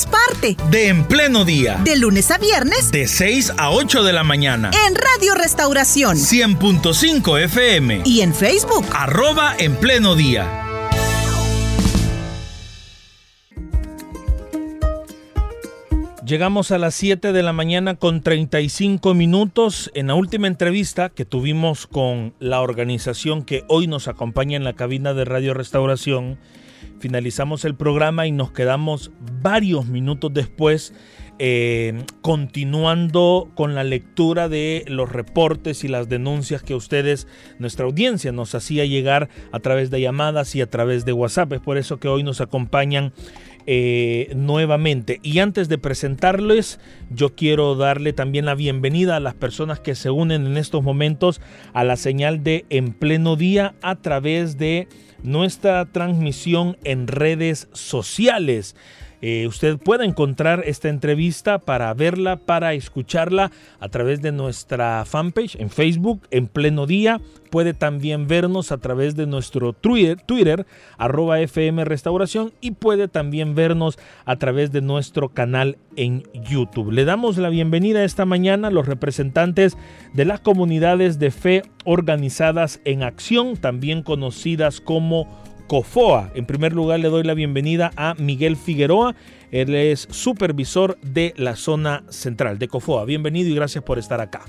seamos parte de En Pleno Día. De lunes a viernes. De 6 a 8 de la mañana. En Radio Restauración. 100.5 FM. Y en Facebook. Arroba En Pleno Día. Llegamos a las 7 de la mañana con 35 minutos en la última entrevista que tuvimos con la organización que hoy nos acompaña en la cabina de Radio Restauración finalizamos el programa y nos quedamos varios minutos después eh, continuando con la lectura de los reportes y las denuncias que ustedes, nuestra audiencia, nos hacía llegar a través de llamadas y a través de WhatsApp. Es por eso que hoy nos acompañan eh, nuevamente. Y antes de presentarles, yo quiero darle también la bienvenida a las personas que se unen en estos momentos a la señal de En Pleno Día a través de nuestra transmisión en redes sociales. Eh, usted puede encontrar esta entrevista para verla, para escucharla a través de nuestra fanpage en Facebook en pleno día. Puede también vernos a través de nuestro Twitter, Twitter arroba FM Restauración y puede también vernos a través de nuestro canal en YouTube. Le damos la bienvenida esta mañana a los representantes de las comunidades de fe organizadas en acción, también conocidas como COFOA. En primer lugar le doy la bienvenida a Miguel Figueroa. Él es supervisor de la zona central de COFOA. Bienvenido y gracias por estar acá.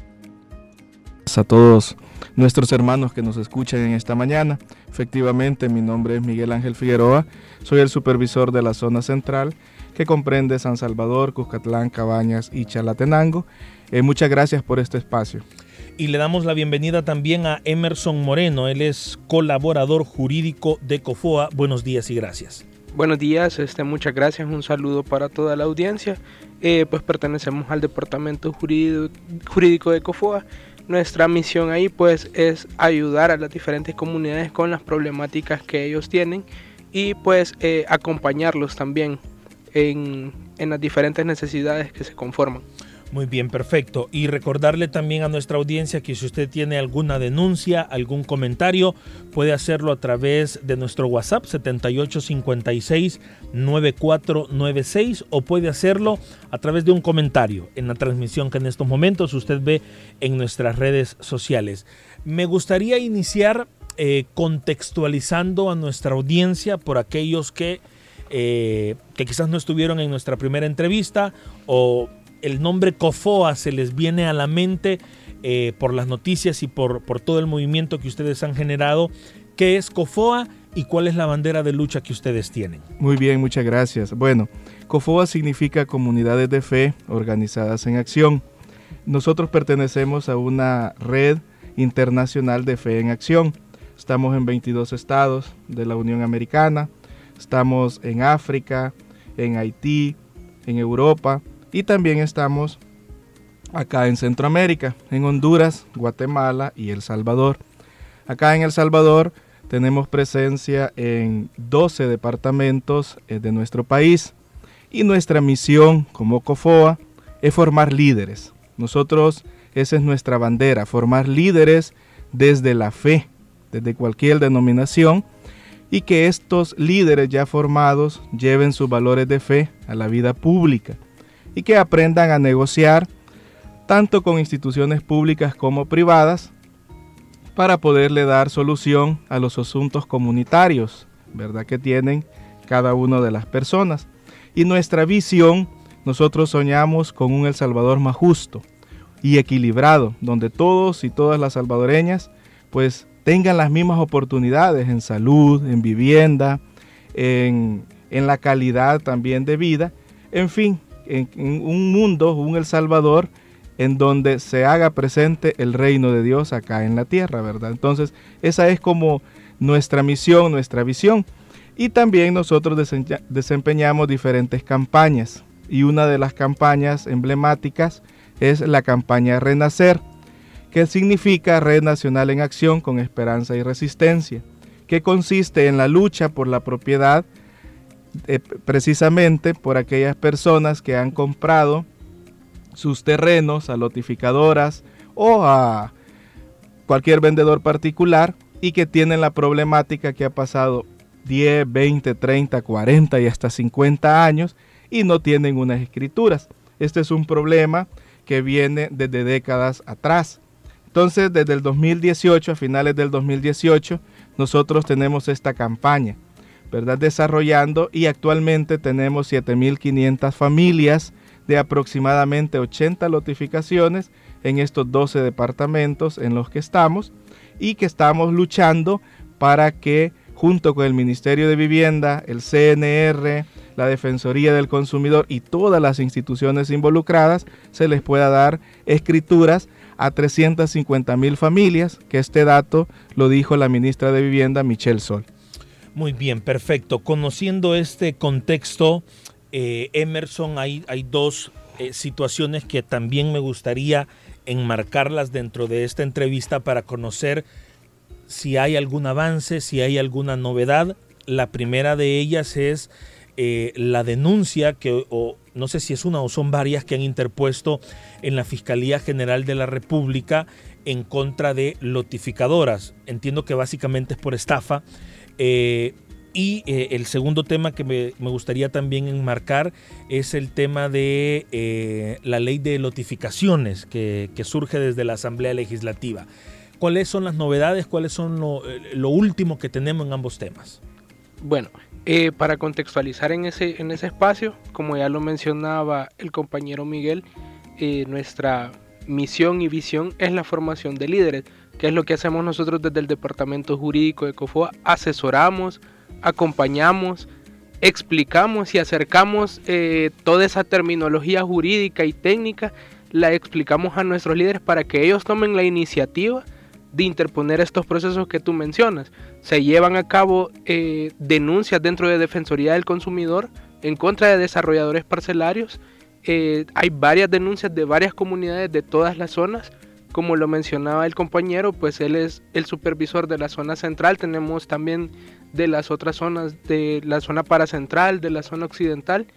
A todos nuestros hermanos que nos escuchan en esta mañana. Efectivamente, mi nombre es Miguel Ángel Figueroa. Soy el supervisor de la zona central que comprende San Salvador, Cuscatlán, Cabañas y Chalatenango. Eh, muchas gracias por este espacio y le damos la bienvenida también a Emerson Moreno. Él es colaborador jurídico de COFOA. Buenos días y gracias. Buenos días, este, muchas gracias, un saludo para toda la audiencia. Eh, pues pertenecemos al departamento jurídico, de COFOA. Nuestra misión ahí pues es ayudar a las diferentes comunidades con las problemáticas que ellos tienen y pues eh, acompañarlos también en las diferentes necesidades que se conforman. Muy bien, perfecto. Y recordarle también a nuestra audiencia que si usted tiene alguna denuncia, algún comentario, puede hacerlo a través de nuestro WhatsApp 7856-9496 o puede hacerlo a través de un comentario en la transmisión que en estos momentos usted ve en nuestras redes sociales. Me gustaría iniciar eh, contextualizando a nuestra audiencia por aquellos que, eh, que quizás no estuvieron en nuestra primera entrevista o el nombre COFOA se les viene a la mente eh, por las noticias y por, por todo el movimiento que ustedes han generado. ¿Qué es COFOA y cuál es la bandera de lucha que ustedes tienen? Muy bien, muchas gracias. Bueno, COFOA significa Comunidades de Fe Organizadas en Acción. Nosotros pertenecemos a una red internacional de fe en acción. Estamos en 22 estados de la Unión Americana, estamos en África, en Haití, en Europa y también estamos acá en Centroamérica, en Honduras, Guatemala y El Salvador. Acá en El Salvador tenemos presencia en 12 departamentos eh, de nuestro país y nuestra misión como COFOA es formar líderes. Nosotros, esa es nuestra bandera, formar líderes desde la fe, desde cualquier denominación y que estos líderes ya formados lleven sus valores de fe a la vida pública y que aprendan a negociar tanto con instituciones públicas como privadas para poderle dar solución a los asuntos comunitarios, ¿verdad? Que tienen cada una de las personas. Y nuestra visión, nosotros soñamos con un El Salvador más justo y equilibrado, donde todos y todas las salvadoreñas pues tengan las mismas oportunidades en salud, en vivienda, en, en la calidad también de vida, en fin, en, un mundo, un El Salvador, en donde se haga presente el reino de Dios acá en la tierra, ¿verdad? Entonces, esa es como nuestra misión, nuestra visión. Y también nosotros desempeñamos diferentes campañas. Y una de las campañas emblemáticas es la campaña Renacer, que significa Red Nacional en Acción con Esperanza y Resistencia, que consiste en la lucha por la propiedad eh, precisamente por aquellas personas que han comprado sus terrenos a lotificadoras o a cualquier vendedor particular y que tienen la problemática que ha pasado 10, 20, 30, 40 y hasta 50 años y no tienen unas escrituras. Este es un problema que viene desde décadas atrás. Entonces, desde el 2018, a finales del 2018, nosotros tenemos esta campaña, ¿verdad? Desarrollando y actualmente tenemos 7.500 familias de aproximadamente 80 notificaciones en estos 12 departamentos en los que estamos y que estamos luchando para que junto con el Ministerio de Vivienda, el CNR, la Defensoría del Consumidor y todas las instituciones involucradas, se les pueda dar escrituras a 350 mil familias, que este dato lo dijo la ministra de Vivienda, Michelle Sol. Muy bien, perfecto. Conociendo este contexto, eh, Emerson, hay, hay dos eh, situaciones que también me gustaría enmarcarlas dentro de esta entrevista para conocer si hay algún avance, si hay alguna novedad. La primera de ellas es eh, la denuncia que, o no sé si es una o son varias que han interpuesto en la Fiscalía General de la República en contra de lotificadoras. Entiendo que básicamente es por estafa. Eh, y eh, el segundo tema que me, gustaría también enmarcar es el tema de la ley de lotificaciones que, surge desde la Asamblea Legislativa. ¿Cuáles son las novedades? ¿Cuáles son lo, último que tenemos en ambos temas? Bueno, eh, para contextualizar en ese, en ese espacio, como ya lo mencionaba el compañero Miguel, eh, nuestra misión y visión es la formación de líderes, que es lo que hacemos nosotros desde el Departamento Jurídico de COFOA. Asesoramos, acompañamos, explicamos y acercamos eh, toda esa terminología jurídica y técnica, la explicamos a nuestros líderes para que ellos tomen la iniciativa de interponer estos procesos que tú mencionas. Se llevan a cabo eh, denuncias dentro de Defensoría del Consumidor en contra de desarrolladores parcelarios. Eh, hay varias denuncias de varias comunidades de todas las zonas. Como lo mencionaba el compañero, pues él es el supervisor de la zona central. Tenemos también de las otras zonas, de la zona paracentral, de la zona occidental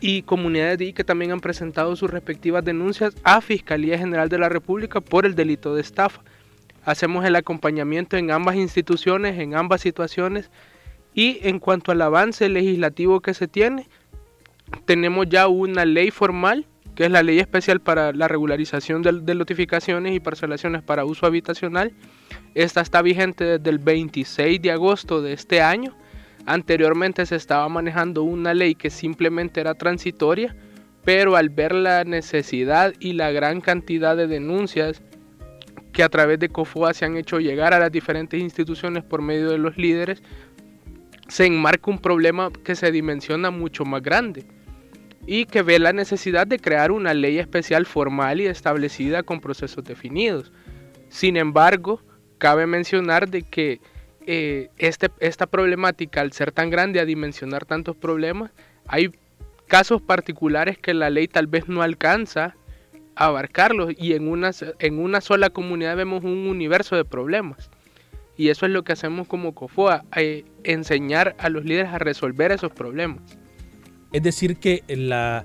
y comunidades que también han presentado sus respectivas denuncias a Fiscalía General de la República por el delito de estafa hacemos el acompañamiento en ambas instituciones, en ambas situaciones. Y en cuanto al avance legislativo que se tiene, tenemos ya una ley formal, que es la ley especial para la regularización de, notificaciones y parcelaciones para uso habitacional. Esta está vigente desde el 26 de agosto de este año. Anteriormente se estaba manejando una ley que simplemente era transitoria, pero al ver la necesidad y la gran cantidad de denuncias que a través de COFOA se han hecho llegar a las diferentes instituciones por medio de los líderes, se enmarca un problema que se dimensiona mucho más grande y que ve la necesidad de crear una ley especial formal y establecida con procesos definidos. Sin embargo, cabe mencionar de que eh, este, esta problemática, al ser tan grande, a dimensionar tantos problemas, hay casos particulares que la ley tal vez no alcanza abarcarlos y en una, en una sola comunidad vemos un universo de problemas. Y eso es lo que hacemos como COFOA, eh, enseñar a los líderes a resolver esos problemas. Es decir, que la,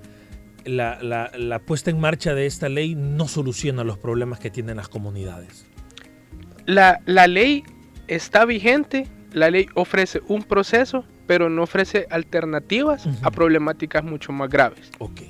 la, puesta en marcha de esta ley no soluciona los problemas que tienen las comunidades. La, ley está vigente, la ley ofrece un proceso, pero no ofrece alternativas a problemáticas mucho más graves. Ok,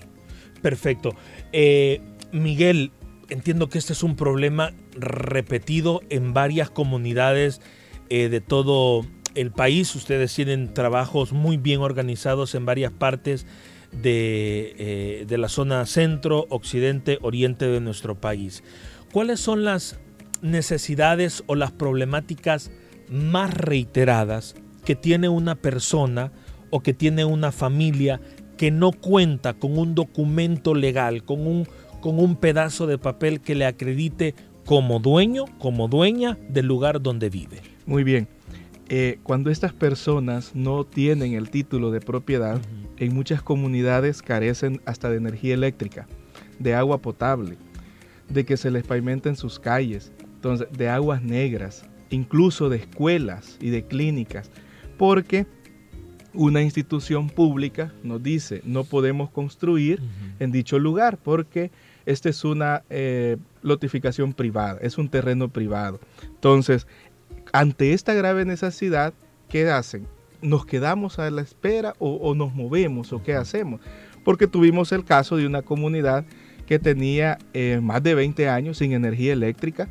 perfecto. Eh, Miguel, entiendo que este es un problema repetido en varias comunidades eh, de todo el país. Ustedes tienen trabajos muy bien organizados en varias partes de, eh, de la zona centro, occidente, oriente de nuestro país. ¿Cuáles son las necesidades o las problemáticas más reiteradas que tiene una persona o que tiene una familia que no cuenta con un documento legal, con un con un pedazo de papel que le acredite como dueño, como dueña del lugar donde vive. Muy bien. Eh, cuando estas personas no tienen el título de propiedad, en muchas comunidades carecen hasta de energía eléctrica, de agua potable, de que se les pavimenten sus calles, entonces de aguas negras, incluso de escuelas y de clínicas, porque una institución pública nos dice no podemos construir en dicho lugar porque esta es una eh, lotificación privada, es un terreno privado. Entonces, ante esta grave necesidad, ¿qué hacen? ¿Nos quedamos a la espera o, nos movemos o qué hacemos? Porque tuvimos el caso de una comunidad que tenía eh, más de 20 años sin energía eléctrica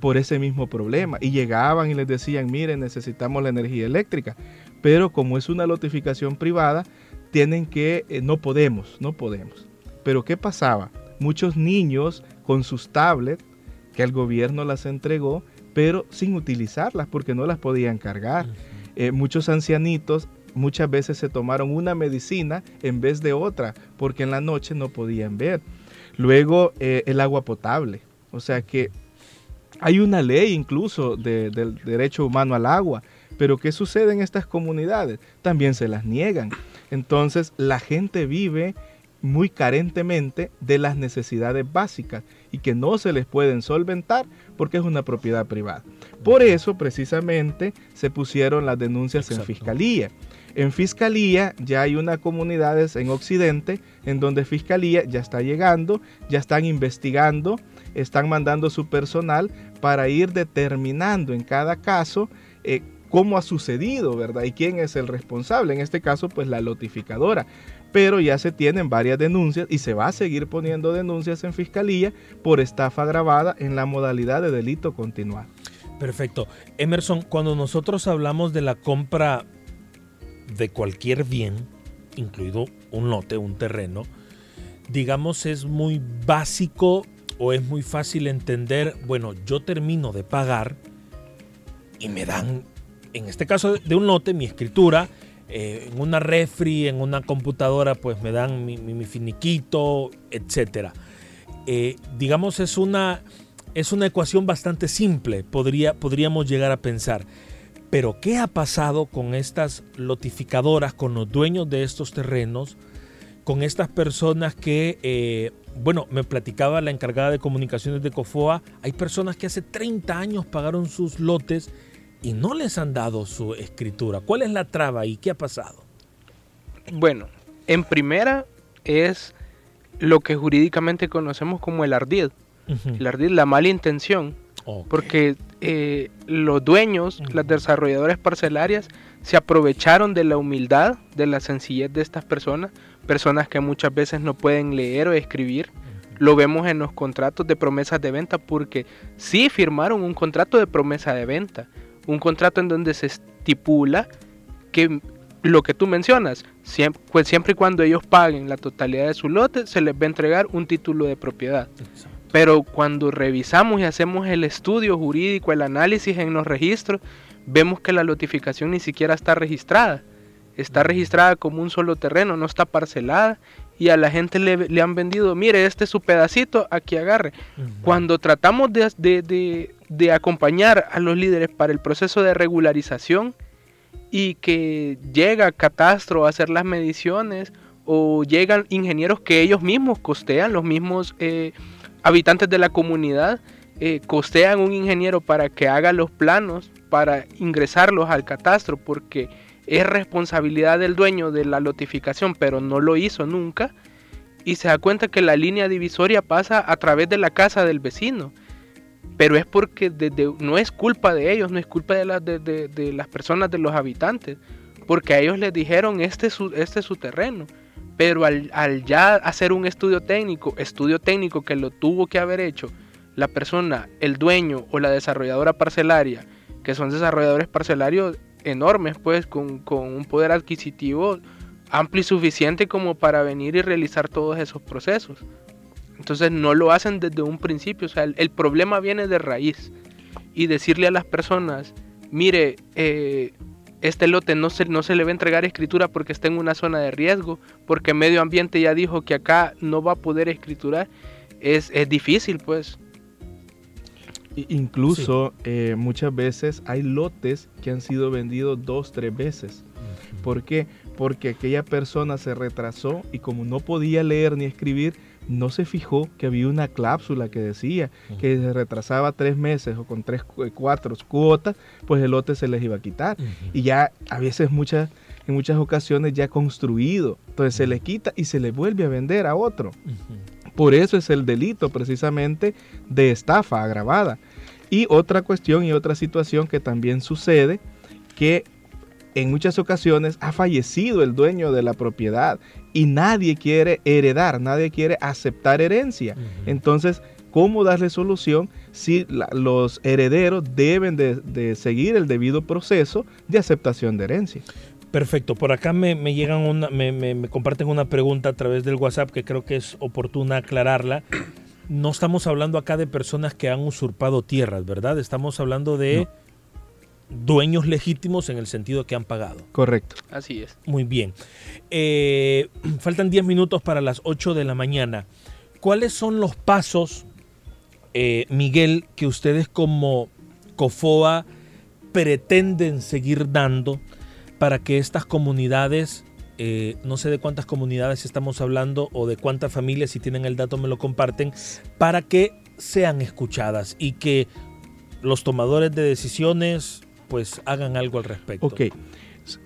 por ese mismo problema. Y llegaban y les decían, miren, necesitamos la energía eléctrica. Pero como es una notificación privada, tienen que, eh, no podemos, no podemos. Pero ¿qué pasaba? Muchos niños con sus tablets, que el gobierno las entregó, pero sin utilizarlas porque no las podían cargar. Eh, muchos ancianitos muchas veces se tomaron una medicina en vez de otra porque en la noche no podían ver. Luego eh, el agua potable. O sea que hay una ley incluso del derecho humano al agua, pero ¿qué sucede en estas comunidades? También se las niegan. Entonces la gente vive muy carentemente de las necesidades básicas y que no se les pueden solventar porque es una propiedad privada. Por eso precisamente se pusieron las denuncias en fiscalía. En Fiscalía ya hay unas comunidades en Occidente en donde Fiscalía ya está llegando, ya están investigando, están mandando su personal para ir determinando en cada caso eh, cómo ha sucedido, ¿verdad? Y quién es el responsable. En este caso, pues la notificadora. Pero ya se tienen varias denuncias y se va a seguir poniendo denuncias en Fiscalía por estafa agravada en la modalidad de delito continuado. Perfecto. Emerson, cuando nosotros hablamos de la compra de cualquier bien, incluido un lote, un terreno, digamos es muy básico o es muy fácil entender, bueno, yo termino de pagar y me dan, en este caso de un lote, mi escritura, eh, en una refri, en una computadora, pues me dan mi, finiquito, etc. Eh, digamos, es una, es una ecuación bastante simple, podría, podríamos llegar a pensar. Pero ¿qué ha pasado con estas lotificadoras, con los dueños de estos terrenos, con estas personas que, eh, bueno, me platicaba la encargada de comunicaciones de Cofoa, hay personas que hace 30 años pagaron sus lotes y no les han dado su escritura. ¿Cuál es la traba y qué ha pasado? Bueno, en primera es lo que jurídicamente conocemos como el ardid. El ardid, la mala intención porque eh, los dueños, las desarrolladoras parcelarias, se aprovecharon de la humildad, de la sencillez de estas personas, personas que muchas veces no pueden leer o escribir. Lo vemos en los contratos de promesas de venta porque sí firmaron un contrato de promesa de venta, un contrato en donde se estipula que lo que tú mencionas, siempre, pues siempre y cuando ellos paguen la totalidad de su lote, se les va a entregar un título de propiedad. Pero cuando revisamos y hacemos el estudio jurídico, el análisis en los registros, vemos que la notificación ni siquiera está registrada. Está registrada como un solo terreno, no está parcelada y a la gente le, han vendido, mire, este es su pedacito, aquí agarre. Cuando tratamos de, de, acompañar a los líderes para el proceso de regularización y que llega Catastro a hacer las mediciones o llegan ingenieros que ellos mismos costean, los mismos... Eh, habitantes de la comunidad eh, costean un ingeniero para que haga los planos para ingresarlos al catastro porque es responsabilidad del dueño de la notificación pero no lo hizo nunca y se da cuenta que la línea divisoria pasa a través de la casa del vecino. Pero es porque no es culpa de ellos no es culpa de, de, las personas de los habitantes porque a ellos les dijeron este este es su terreno pero al, ya hacer un estudio técnico, estudio técnico que lo tuvo que haber hecho la persona, el dueño o la desarrolladora parcelaria, que son desarrolladores parcelarios enormes, pues con, un poder adquisitivo amplio y suficiente como para venir y realizar todos esos procesos. Entonces no lo hacen desde un principio, o sea, el, problema viene de raíz. Y decirle a las personas, mire, eh, este lote no se, no se le va a entregar escritura porque está en una zona de riesgo, porque medio ambiente ya dijo que acá no va a poder escriturar, es, difícil pues. Incluso eh, muchas veces hay lotes que han sido vendidos dos, tres veces. ¿Por qué? Porque aquella persona se retrasó y como no podía leer ni escribir, no se fijó que había una cláusula que decía que se retrasaba tres meses o con tres, cuatro cuotas, pues el lote se les iba a quitar. Y ya a veces muchas, en muchas ocasiones ya construido, entonces se le quita y se le vuelve a vender a otro. Por eso es el delito precisamente de estafa agravada. Y otra cuestión y otra situación que también sucede, que en muchas ocasiones ha fallecido el dueño de la propiedad y nadie quiere heredar, nadie quiere aceptar herencia. Entonces, ¿cómo darle solución si los herederos deben de, seguir el debido proceso de aceptación de herencia? Perfecto, por acá me, llegan una, me, comparten una pregunta a través del WhatsApp que creo que es oportuna aclararla. No estamos hablando acá de personas que han usurpado tierras, ¿verdad? Estamos hablando de dueños legítimos en el sentido que han pagado. Correcto. Así es. Muy bien. Eh, faltan 10 minutos para las 8 de la mañana. ¿Cuáles son los pasos, eh, Miguel, que ustedes como COFOA pretenden seguir dando para que estas comunidades, eh, no sé de cuántas comunidades estamos hablando o de cuántas familias, si tienen el dato me lo comparten, para que sean escuchadas y que los tomadores de decisiones, pues hagan algo al respecto.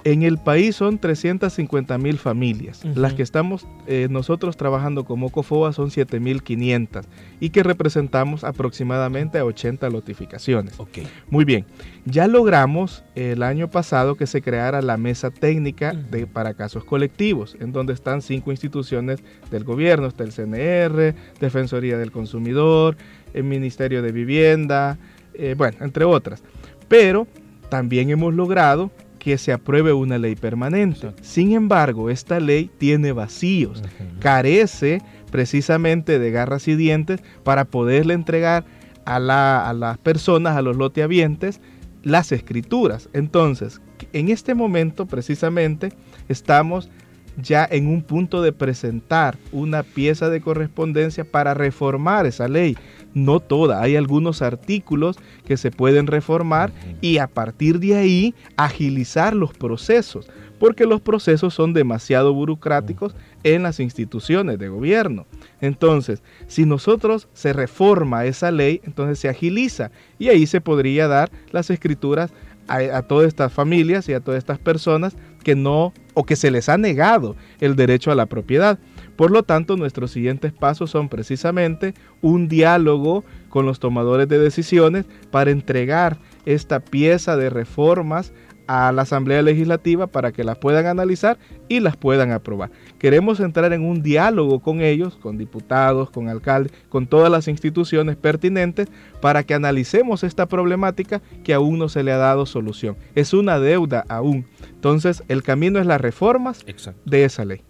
En el país son 350 mil familias. Las que estamos eh, nosotros trabajando como COFOA son 7.500 y que representamos aproximadamente a 80 notificaciones. Okay. Muy bien. Ya logramos el año pasado que se creara la mesa técnica de, para casos colectivos, en donde están cinco instituciones del gobierno. Está el CNR, Defensoría del Consumidor, el Ministerio de Vivienda, eh, bueno, entre otras. Pero también hemos logrado que se apruebe una ley permanente. Sin embargo, esta ley tiene vacíos, carece precisamente de garras y dientes para poderle entregar a, las personas, a los loteavientes, las escrituras. Entonces, en este momento precisamente estamos ya en un punto de presentar una pieza de correspondencia para reformar esa ley no toda, hay algunos artículos que se pueden reformar y a partir de ahí agilizar los procesos, porque los procesos son demasiado burocráticos en las instituciones de gobierno. Entonces, si nosotros se reforma esa ley, entonces se agiliza y ahí se podría dar las escrituras a, todas estas familias y a todas estas personas que no o que se les ha negado el derecho a la propiedad. Por lo tanto, nuestros siguientes pasos son precisamente un diálogo con los tomadores de decisiones para entregar esta pieza de reformas a la Asamblea Legislativa para que las puedan analizar y las puedan aprobar. Queremos entrar en un diálogo con ellos, con diputados, con alcaldes, con todas las instituciones pertinentes para que analicemos esta problemática que aún no se le ha dado solución. Es una deuda aún. Entonces, el camino es las reformas de esa ley.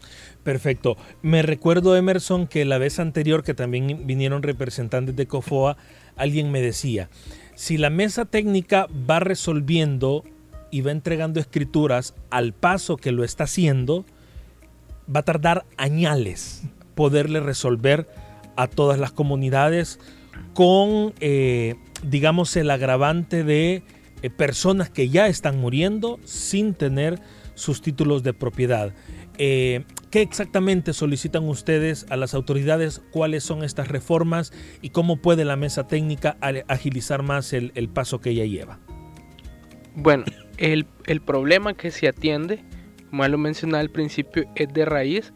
Perfecto. Me recuerdo, Emerson, que la vez anterior que también vinieron representantes de COFOA, alguien me decía, si la mesa técnica va resolviendo y va entregando escrituras al paso que lo está haciendo, va a tardar añales poderle resolver a todas las comunidades con, eh, digamos, el agravante de eh, personas que ya están muriendo sin tener sus títulos de propiedad. Eh, ¿Qué exactamente solicitan ustedes a las autoridades? ¿Cuáles son estas reformas? ¿Y cómo puede la mesa técnica agilizar más el, el paso que ella lleva? Bueno, el, problema que se atiende, como lo mencionaba al principio, es de raíz,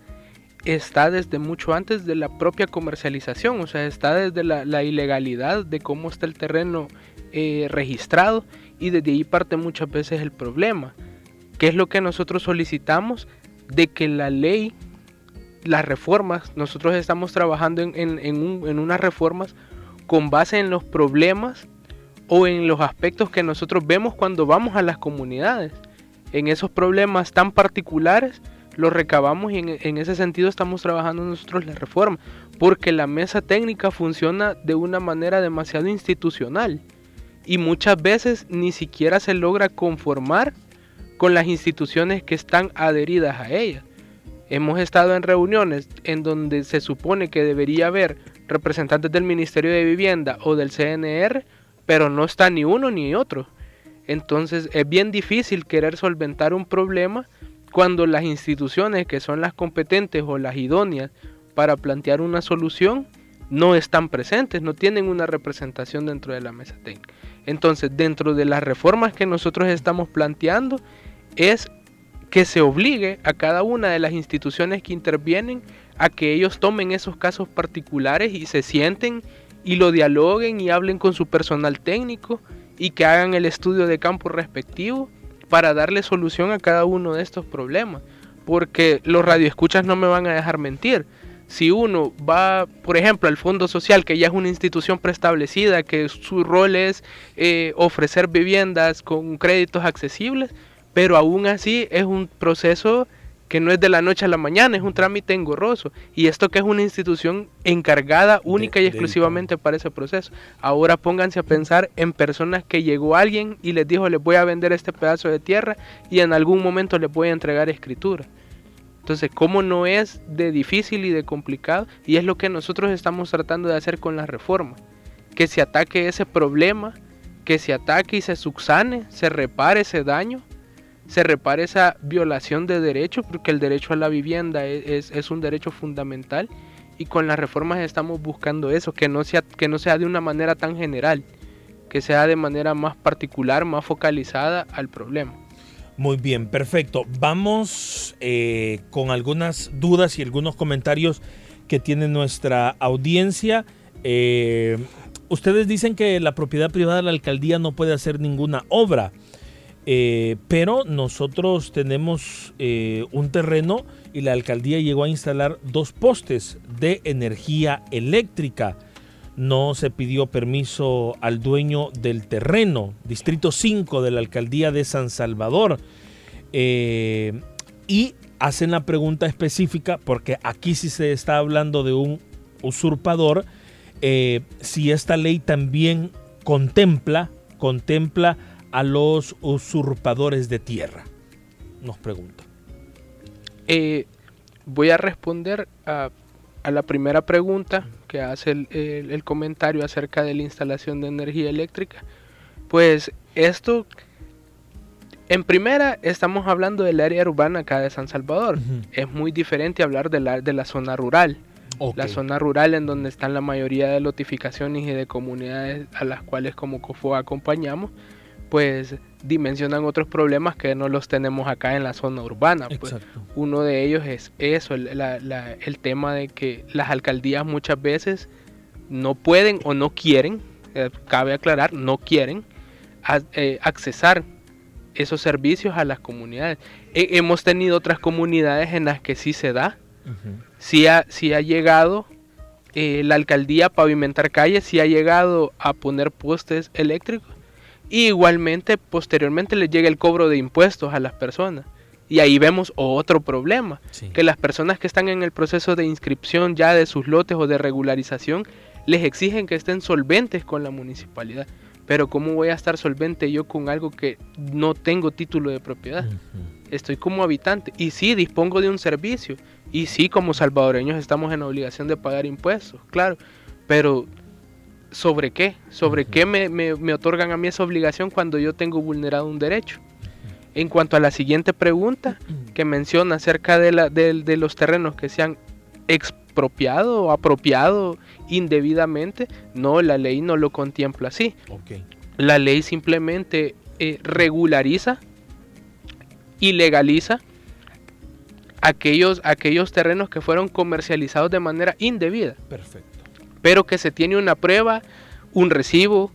está desde mucho antes de la propia comercialización, o sea, está desde la, ilegalidad de cómo está el terreno eh, registrado y desde ahí parte muchas veces el problema. ¿Qué es lo que nosotros solicitamos? De que la ley, las reformas, nosotros estamos trabajando en, en unas reformas con base en los problemas o en los aspectos que nosotros vemos cuando vamos a las comunidades. En esos problemas tan particulares los recabamos y en, ese sentido estamos trabajando nosotros la reforma, porque la mesa técnica funciona de una manera demasiado institucional y muchas veces ni siquiera se logra conformar con las instituciones que están adheridas a ella. Hemos estado en reuniones en donde se supone que debería haber representantes del Ministerio de Vivienda o del CNR, pero no está ni uno ni otro. Entonces es bien difícil querer solventar un problema cuando las instituciones que son las competentes o las idóneas para plantear una solución no están presentes, no tienen una representación dentro de la mesa técnica. Entonces, dentro de las reformas que nosotros estamos planteando, es que se obligue a cada una de las instituciones que intervienen a que ellos tomen esos casos particulares y se sienten y lo dialoguen y hablen con su personal técnico y que hagan el estudio de campo respectivo para darle solución a cada uno de estos problemas. Porque los radioescuchas no me van a dejar mentir. Si uno va, por ejemplo, al Fondo Social, que ya es una institución preestablecida, que su rol es eh, ofrecer viviendas con créditos accesibles, pero aún así es un proceso que no es de la noche a la mañana, es un trámite engorroso. Y esto que es una institución encargada única y exclusivamente para ese proceso. Ahora pónganse a pensar en personas que llegó alguien y les dijo les voy a vender este pedazo de tierra y en algún momento les voy a entregar escritura. Entonces, ¿cómo no es de difícil y de complicado? Y es lo que nosotros estamos tratando de hacer con la reforma. Que se ataque ese problema, que se ataque y se subsane, se repare ese daño se repare esa violación de derechos, porque el derecho a la vivienda e-, es, un derecho fundamental y con las reformas estamos buscando eso, que no, sea, que no sea de una manera tan general, que sea de manera más particular, más focalizada al problema. Muy bien, perfecto. Vamos eh, con algunas dudas y algunos comentarios que tiene nuestra audiencia. Eh, ustedes dicen que la propiedad privada de la alcaldía no puede hacer ninguna obra. Eh, pero nosotros tenemos eh, un terreno y la alcaldía llegó a instalar dos postes de energía eléctrica. No se pidió permiso al dueño del terreno, Distrito 5 de la alcaldía de San Salvador. Eh, y hacen la pregunta específica, porque aquí sí se está hablando de un usurpador, si esta ley también contempla, contempla a los usurpadores de tierra? Nos pregunta. Eh, voy a responder a, la primera pregunta que hace el, comentario acerca de la instalación de energía eléctrica. Pues esto, en primera, estamos hablando del área urbana acá de San Salvador. Es muy diferente hablar de la, de la zona rural. La zona rural en donde están la mayoría de notificaciones y de comunidades a las cuales como COFO acompañamos pues dimensionan otros problemas que no los tenemos acá en la zona urbana. Pues. Uno de ellos es eso, el, tema de que las alcaldías muchas veces no pueden o no quieren, eh, cabe aclarar, no quieren eh, accesar esos servicios a las comunidades. hemos tenido otras comunidades en las que sí se da, sí, ha, ha llegado eh, la alcaldía a pavimentar calles, sí ha llegado a poner postes eléctricos, y igualmente, posteriormente le llega el cobro de impuestos a las personas. Y ahí vemos otro problema, que las personas que están en el proceso de inscripción ya de sus lotes o de regularización, les exigen que estén solventes con la municipalidad. Pero ¿cómo voy a estar solvente yo con algo que no tengo título de propiedad? Estoy como habitante y sí dispongo de un servicio y sí como salvadoreños estamos en obligación de pagar impuestos, claro, pero ¿sobre qué? ¿Sobre qué me, otorgan a mí esa obligación cuando yo tengo vulnerado un derecho? En cuanto a la siguiente pregunta que menciona acerca de, la, de, los terrenos que se han expropiado o apropiado indebidamente, no, la ley no lo contempla así. La ley simplemente eh, regulariza y legaliza aquellos, aquellos terrenos que fueron comercializados de manera indebida. Perfecto pero que se tiene una prueba, un recibo,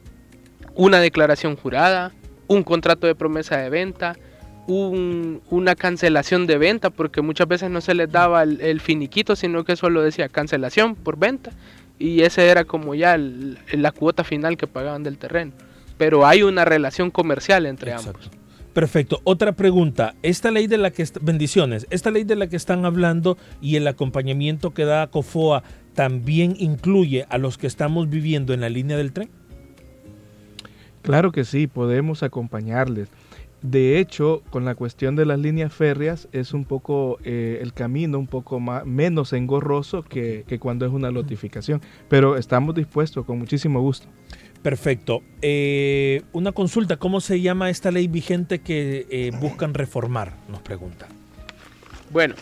una declaración jurada, un contrato de promesa de venta, una cancelación de venta, porque muchas veces no se les daba el, finiquito, sino que solo decía cancelación por venta, y ese era como ya la cuota final que pagaban del terreno. Pero hay una relación comercial entre ambos. Perfecto. Otra pregunta. Esta ley de la que bendiciones, esta ley de la que están hablando y el acompañamiento que da COFOA también incluye a los que estamos viviendo en la línea del tren? Claro que sí, podemos acompañarles. De hecho, con la cuestión de las líneas férreas es un poco eh, el camino un poco más, menos engorroso que, cuando es una notificación, pero estamos dispuestos con muchísimo gusto. Perfecto. Eh, una consulta, ¿cómo se llama esta ley vigente que eh, buscan reformar? Nos pregunta. Bueno,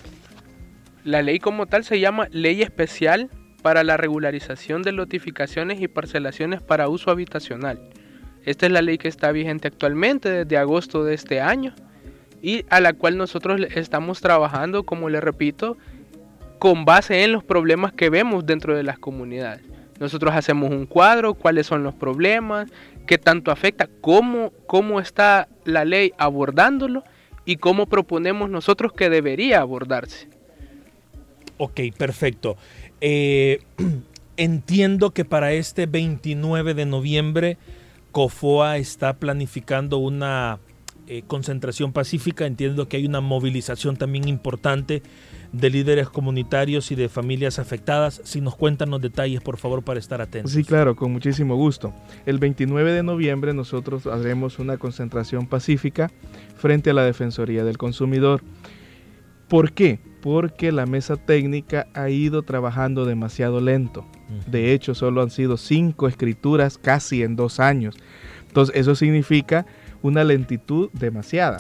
La ley como tal se llama Ley Especial para la regularización de notificaciones y parcelaciones para uso habitacional. Esta es la ley que está vigente actualmente desde agosto de este año y a la cual nosotros estamos trabajando, como le repito, con base en los problemas que vemos dentro de las comunidades. Nosotros hacemos un cuadro, cuáles son los problemas, qué tanto afecta, cómo, cómo está la ley abordándolo y cómo proponemos nosotros que debería abordarse. Ok, perfecto. Eh, entiendo que para este 29 de noviembre COFOA está planificando una eh, concentración pacífica. Entiendo que hay una movilización también importante de líderes comunitarios y de familias afectadas. Si nos cuentan los detalles, por favor, para estar atentos. Sí, claro, con muchísimo gusto. El 29 de noviembre nosotros haremos una concentración pacífica frente a la Defensoría del Consumidor. ¿Por qué? Porque la mesa técnica ha ido trabajando demasiado lento. De hecho, solo han sido cinco escrituras casi en dos años. Entonces, eso significa una lentitud demasiada.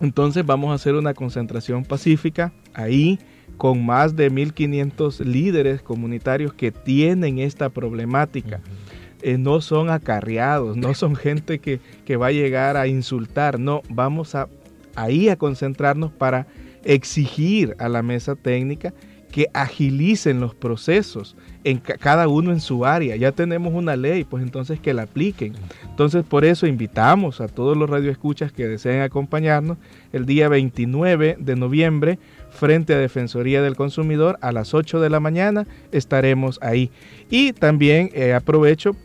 Entonces, vamos a hacer una concentración pacífica ahí con más de 1.500 líderes comunitarios que tienen esta problemática. Eh, no son acarreados, no son gente que, que, va a llegar a insultar, no, vamos a ahí a concentrarnos para exigir a la mesa técnica que agilicen los procesos en cada uno en su área. Ya tenemos una ley, pues entonces que la apliquen. Entonces por eso invitamos a todos los radioescuchas que deseen acompañarnos el día 29 de noviembre frente a Defensoría del Consumidor a las 8 de la mañana estaremos ahí. Y también eh, aprovecho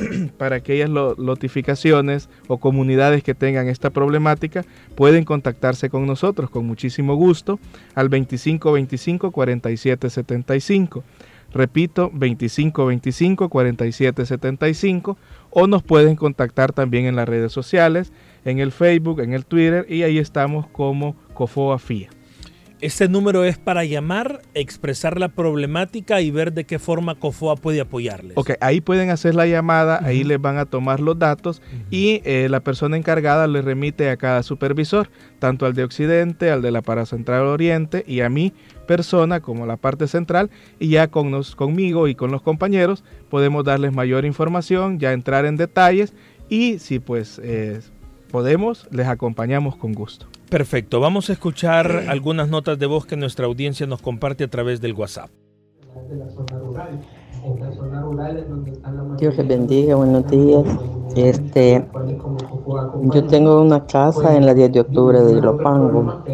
para aquellas notificaciones o comunidades que tengan esta problemática, pueden contactarse con nosotros con muchísimo gusto al 2525 4775. Repito, 2525 4775 o nos pueden contactar también en las redes sociales, en el Facebook, en el Twitter y ahí estamos como COFOA FIA. Este número es para llamar, expresar la problemática y ver de qué forma COFOA puede apoyarles. Ok, ahí pueden hacer la llamada, ahí les van a tomar los datos y eh, la persona encargada le remite a cada supervisor, tanto al de Occidente, al de la Paracentral Oriente y a mi persona como la parte central y ya con nos, conmigo y con los compañeros podemos darles mayor información, ya entrar en detalles y si pues eh, podemos, les acompañamos con gusto. Perfecto, vamos a escuchar algunas notas de voz que nuestra audiencia nos comparte a través del WhatsApp. Dios les bendiga, buenos días. Este, yo tengo una casa en la 10 de octubre de Ilopango.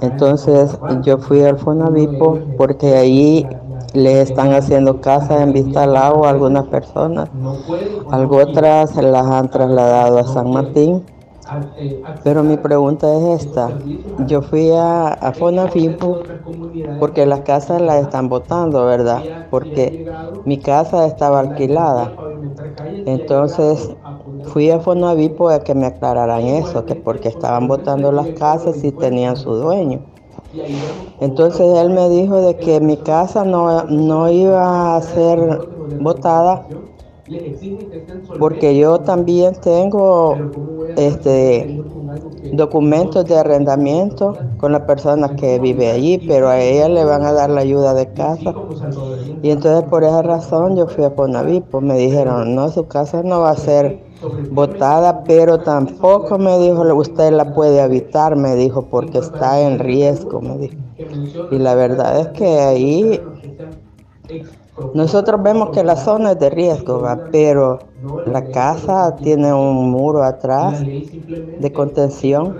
Entonces yo fui al Fonavipo porque ahí le están haciendo casa en Vista al Agua a algunas personas. Algo otras las han trasladado a San Martín pero mi pregunta es esta. Yo fui a, a porque las casas las están votando, ¿verdad? Porque mi casa estaba alquilada. Entonces fui a Fonavipo a que me aclararan eso, que porque estaban votando las casas y tenían su dueño. Entonces él me dijo de que mi casa no, no iba a ser votada porque yo también tengo este documentos de arrendamiento con la persona que vive allí, pero a ella le van a dar la ayuda de casa. Y entonces por esa razón yo fui a Ponavipo, me dijeron, no, su casa no va a ser votada, pero tampoco me dijo, usted la puede habitar, me dijo, porque está en riesgo, me dijo. Y la verdad es que ahí nosotros vemos que la zona es de riesgo, pero la casa tiene un muro atrás de contención.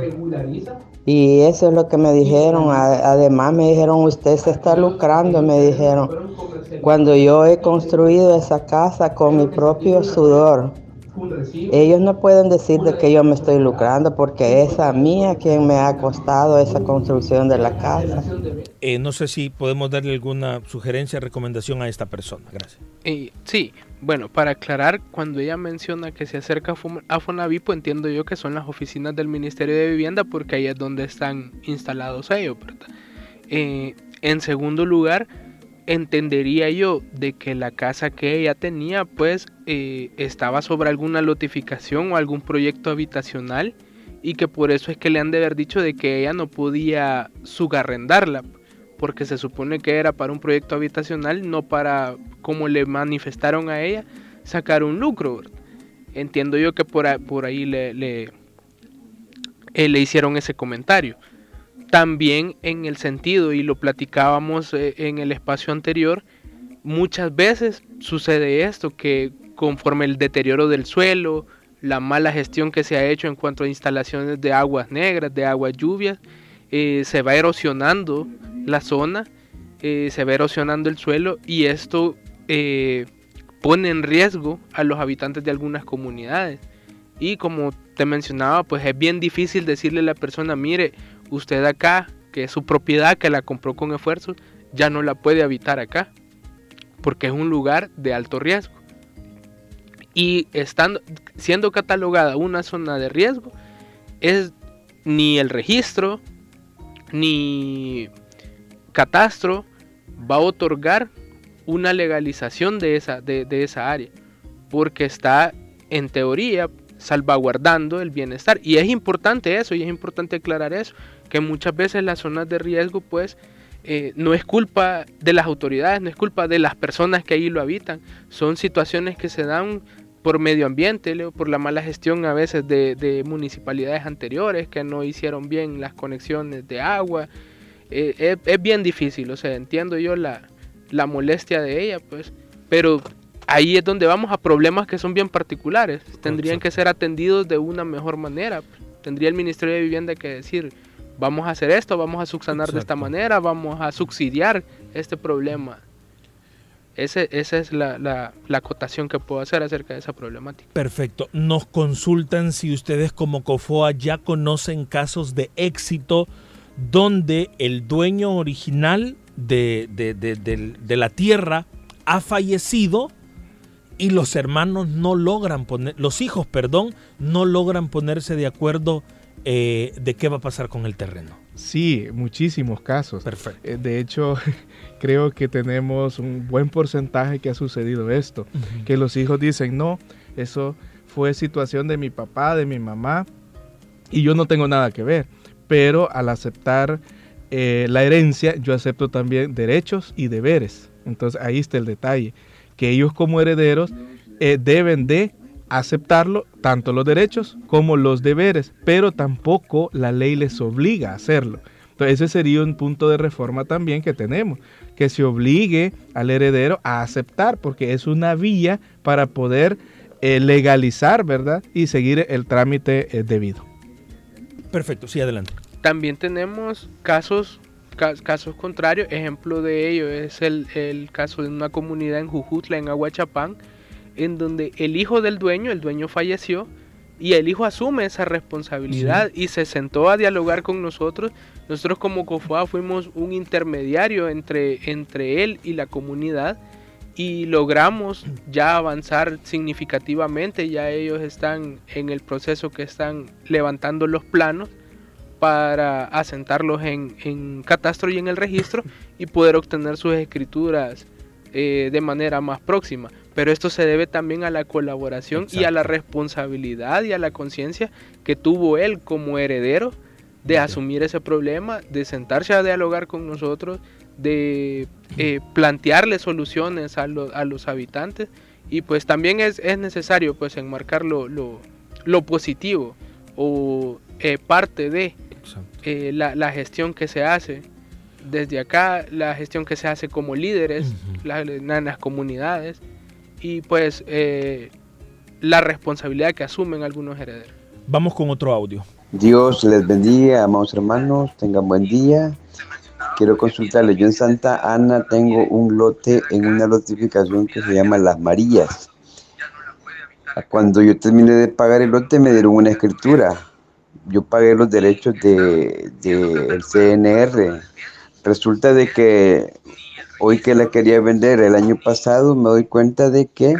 Y eso es lo que me dijeron. Además me dijeron, usted se está lucrando, me dijeron, cuando yo he construido esa casa con mi propio sudor. Ellos no pueden decir de que yo me estoy lucrando porque es a mí a quien me ha costado esa construcción de la casa. Eh, no sé si podemos darle alguna sugerencia, recomendación a esta persona. Gracias. Eh, sí, bueno, para aclarar, cuando ella menciona que se acerca a Fonavipo, entiendo yo que son las oficinas del Ministerio de Vivienda porque ahí es donde están instalados ellos, eh, en segundo lugar, entendería yo de que la casa que ella tenía pues eh, estaba sobre alguna lotificación o algún proyecto habitacional y que por eso es que le han de haber dicho de que ella no podía subarrendarla porque se supone que era para un proyecto habitacional, no para, como le manifestaron a ella, sacar un lucro. Entiendo yo que por, ahí le, le, eh, le hicieron ese comentario. También en el sentido, y lo platicábamos eh, en el espacio anterior, muchas veces sucede esto, que conforme el deterioro del suelo, la mala gestión que se ha hecho en cuanto a instalaciones de aguas negras, de aguas lluvias, eh, se va erosionando la zona, eh, se va erosionando el suelo y esto pone en riesgo a los habitantes de algunas comunidades. Y como te mencionaba, pues es bien difícil decirle a la persona, mire, usted acá, que es su propiedad, que la compró con esfuerzo, ya no la puede habitar acá, porque es un lugar de alto riesgo. Y estando, siendo catalogada una zona de riesgo, es ni el registro, ni catastro va a otorgar una legalización de esa, de, esa área, porque está en teoría salvaguardando el bienestar. Y es importante eso, y es importante aclarar eso, que muchas veces las zonas de riesgo, pues, eh, no es culpa de las autoridades, no es culpa de las personas que ahí lo habitan, son situaciones que se dan por medio ambiente, por la mala gestión a veces de, municipalidades anteriores que no hicieron bien las conexiones de agua. Eh, es, bien difícil, o sea, entiendo yo la, molestia de ella, pues, pero ahí es donde vamos a problemas que son bien particulares, tendrían que ser atendidos de una mejor manera. Tendría el Ministerio de Vivienda que decir, vamos a hacer esto, vamos a subsanar de esta manera, vamos a subsidiar este problema esa es la, la, acotación que puedo hacer acerca de esa problemática. Perfecto. Nos consultan si ustedes como COFOA ya conocen casos de éxito donde el dueño original de, de, la tierra ha fallecido y los hermanos no logran poner, los hijos, perdón, no logran ponerse de acuerdo eh, de qué va a pasar con el terreno. Sí, muchísimos casos. Perfecto. Eh, de hecho, creo que tenemos un buen porcentaje que ha sucedido esto, que los hijos dicen, no, eso fue situación de mi papá, de mi mamá, y yo no tengo nada que ver, pero al aceptar eh, la herencia, yo acepto también derechos y deberes. Entonces ahí está el detalle, que ellos como herederos eh, deben de aceptarlo, tanto los derechos como los deberes, pero tampoco la ley les obliga a hacerlo. Entonces ese sería un punto de reforma también que tenemos, que se obligue al heredero a aceptar, porque es una vía para poder eh, legalizar, ¿verdad? Y seguir el trámite eh, debido. Perfecto, sí, adelante. También tenemos casos casos contrarios, ejemplo de ello es el, el, caso de una comunidad en Jujutla, en Aguachapán, en donde el hijo del dueño, el dueño falleció, y el hijo asume esa responsabilidad y se sentó a dialogar con nosotros. Nosotros como COFOA fuimos un intermediario entre, entre él y la comunidad y logramos ya avanzar significativamente. Ya ellos están en el proceso que están levantando los planos para asentarlos en, en catastro y en el registro y poder obtener sus escrituras eh, de manera más próxima. Pero esto se debe también a la colaboración y a la responsabilidad y a la conciencia que tuvo él como heredero de asumir ese problema, de sentarse a dialogar con nosotros, de eh, plantearle soluciones a, a, los habitantes. Y pues también es, es necesario pues enmarcar lo, lo, positivo o eh, parte de eh, la, la, gestión que se hace desde acá, la gestión que se hace como líderes, en las comunidades y pues eh, la responsabilidad que asumen algunos herederos. Vamos con otro audio. Dios les bendiga, amados hermanos, tengan buen día. Quiero consultarle, yo en Santa Ana tengo un lote en una lotificación que se llama Las Marías. Cuando yo terminé de pagar el lote me dieron una escritura. Yo pagué los derechos del de, CNR. Resulta de que Hoy que la quería vender el año pasado me doy cuenta de que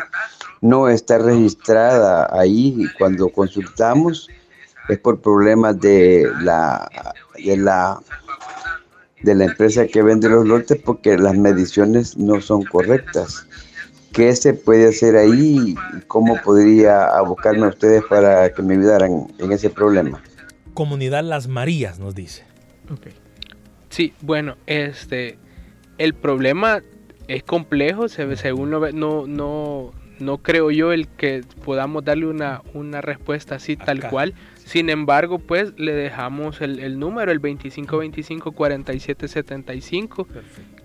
no está registrada ahí y cuando consultamos es por problemas de la de la de la empresa que vende los lotes porque las mediciones no son correctas. ¿Qué se puede hacer ahí? ¿Cómo podría abocarme a ustedes para que me ayudaran en ese problema? Comunidad Las Marías nos dice. Okay. Sí, bueno, este, el problema es complejo, según lo no, no, no creo yo el que podamos darle una, una respuesta así tal cual. Sin embargo, pues le dejamos el, número, el 2525-4775,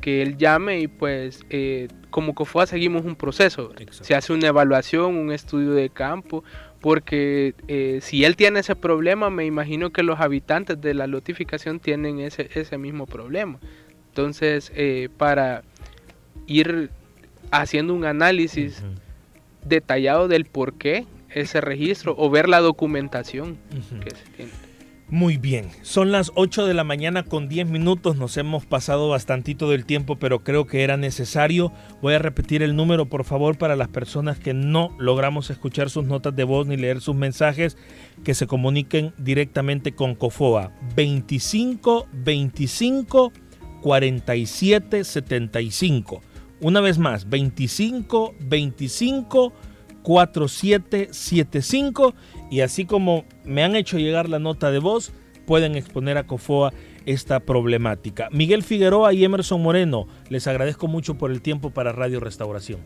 que él llame y pues eh, como COFOA seguimos un proceso. Se hace una evaluación, un estudio de campo, porque eh, si él tiene ese problema, me imagino que los habitantes de la notificación tienen ese, ese mismo problema. Entonces, eh, para ir haciendo un análisis detallado del por qué ese registro o ver la documentación que se tiene. Muy bien, son las 8 de la mañana con 10 minutos, nos hemos pasado bastantito del tiempo, pero creo que era necesario. Voy a repetir el número, por favor, para las personas que no logramos escuchar sus notas de voz ni leer sus mensajes, que se comuniquen directamente con COFOA. 25 25 47 75. Una vez más, 25 25 4775 y así como me han hecho llegar la nota de voz, pueden exponer a COFOA esta problemática. Miguel Figueroa y Emerson Moreno, les agradezco mucho por el tiempo para Radio Restauración.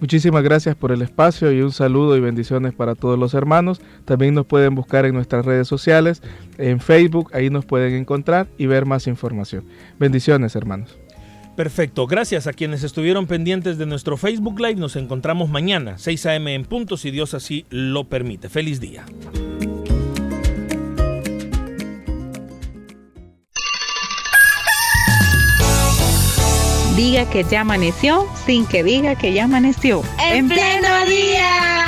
Muchísimas gracias por el espacio y un saludo y bendiciones para todos los hermanos. También nos pueden buscar en nuestras redes sociales, en Facebook, ahí nos pueden encontrar y ver más información. Bendiciones, hermanos. Perfecto, gracias a quienes estuvieron pendientes de nuestro Facebook Live. Nos encontramos mañana, 6 a.m. en punto, si Dios así lo permite. Feliz día. Diga que ya amaneció sin que diga que ya amaneció. En pleno día.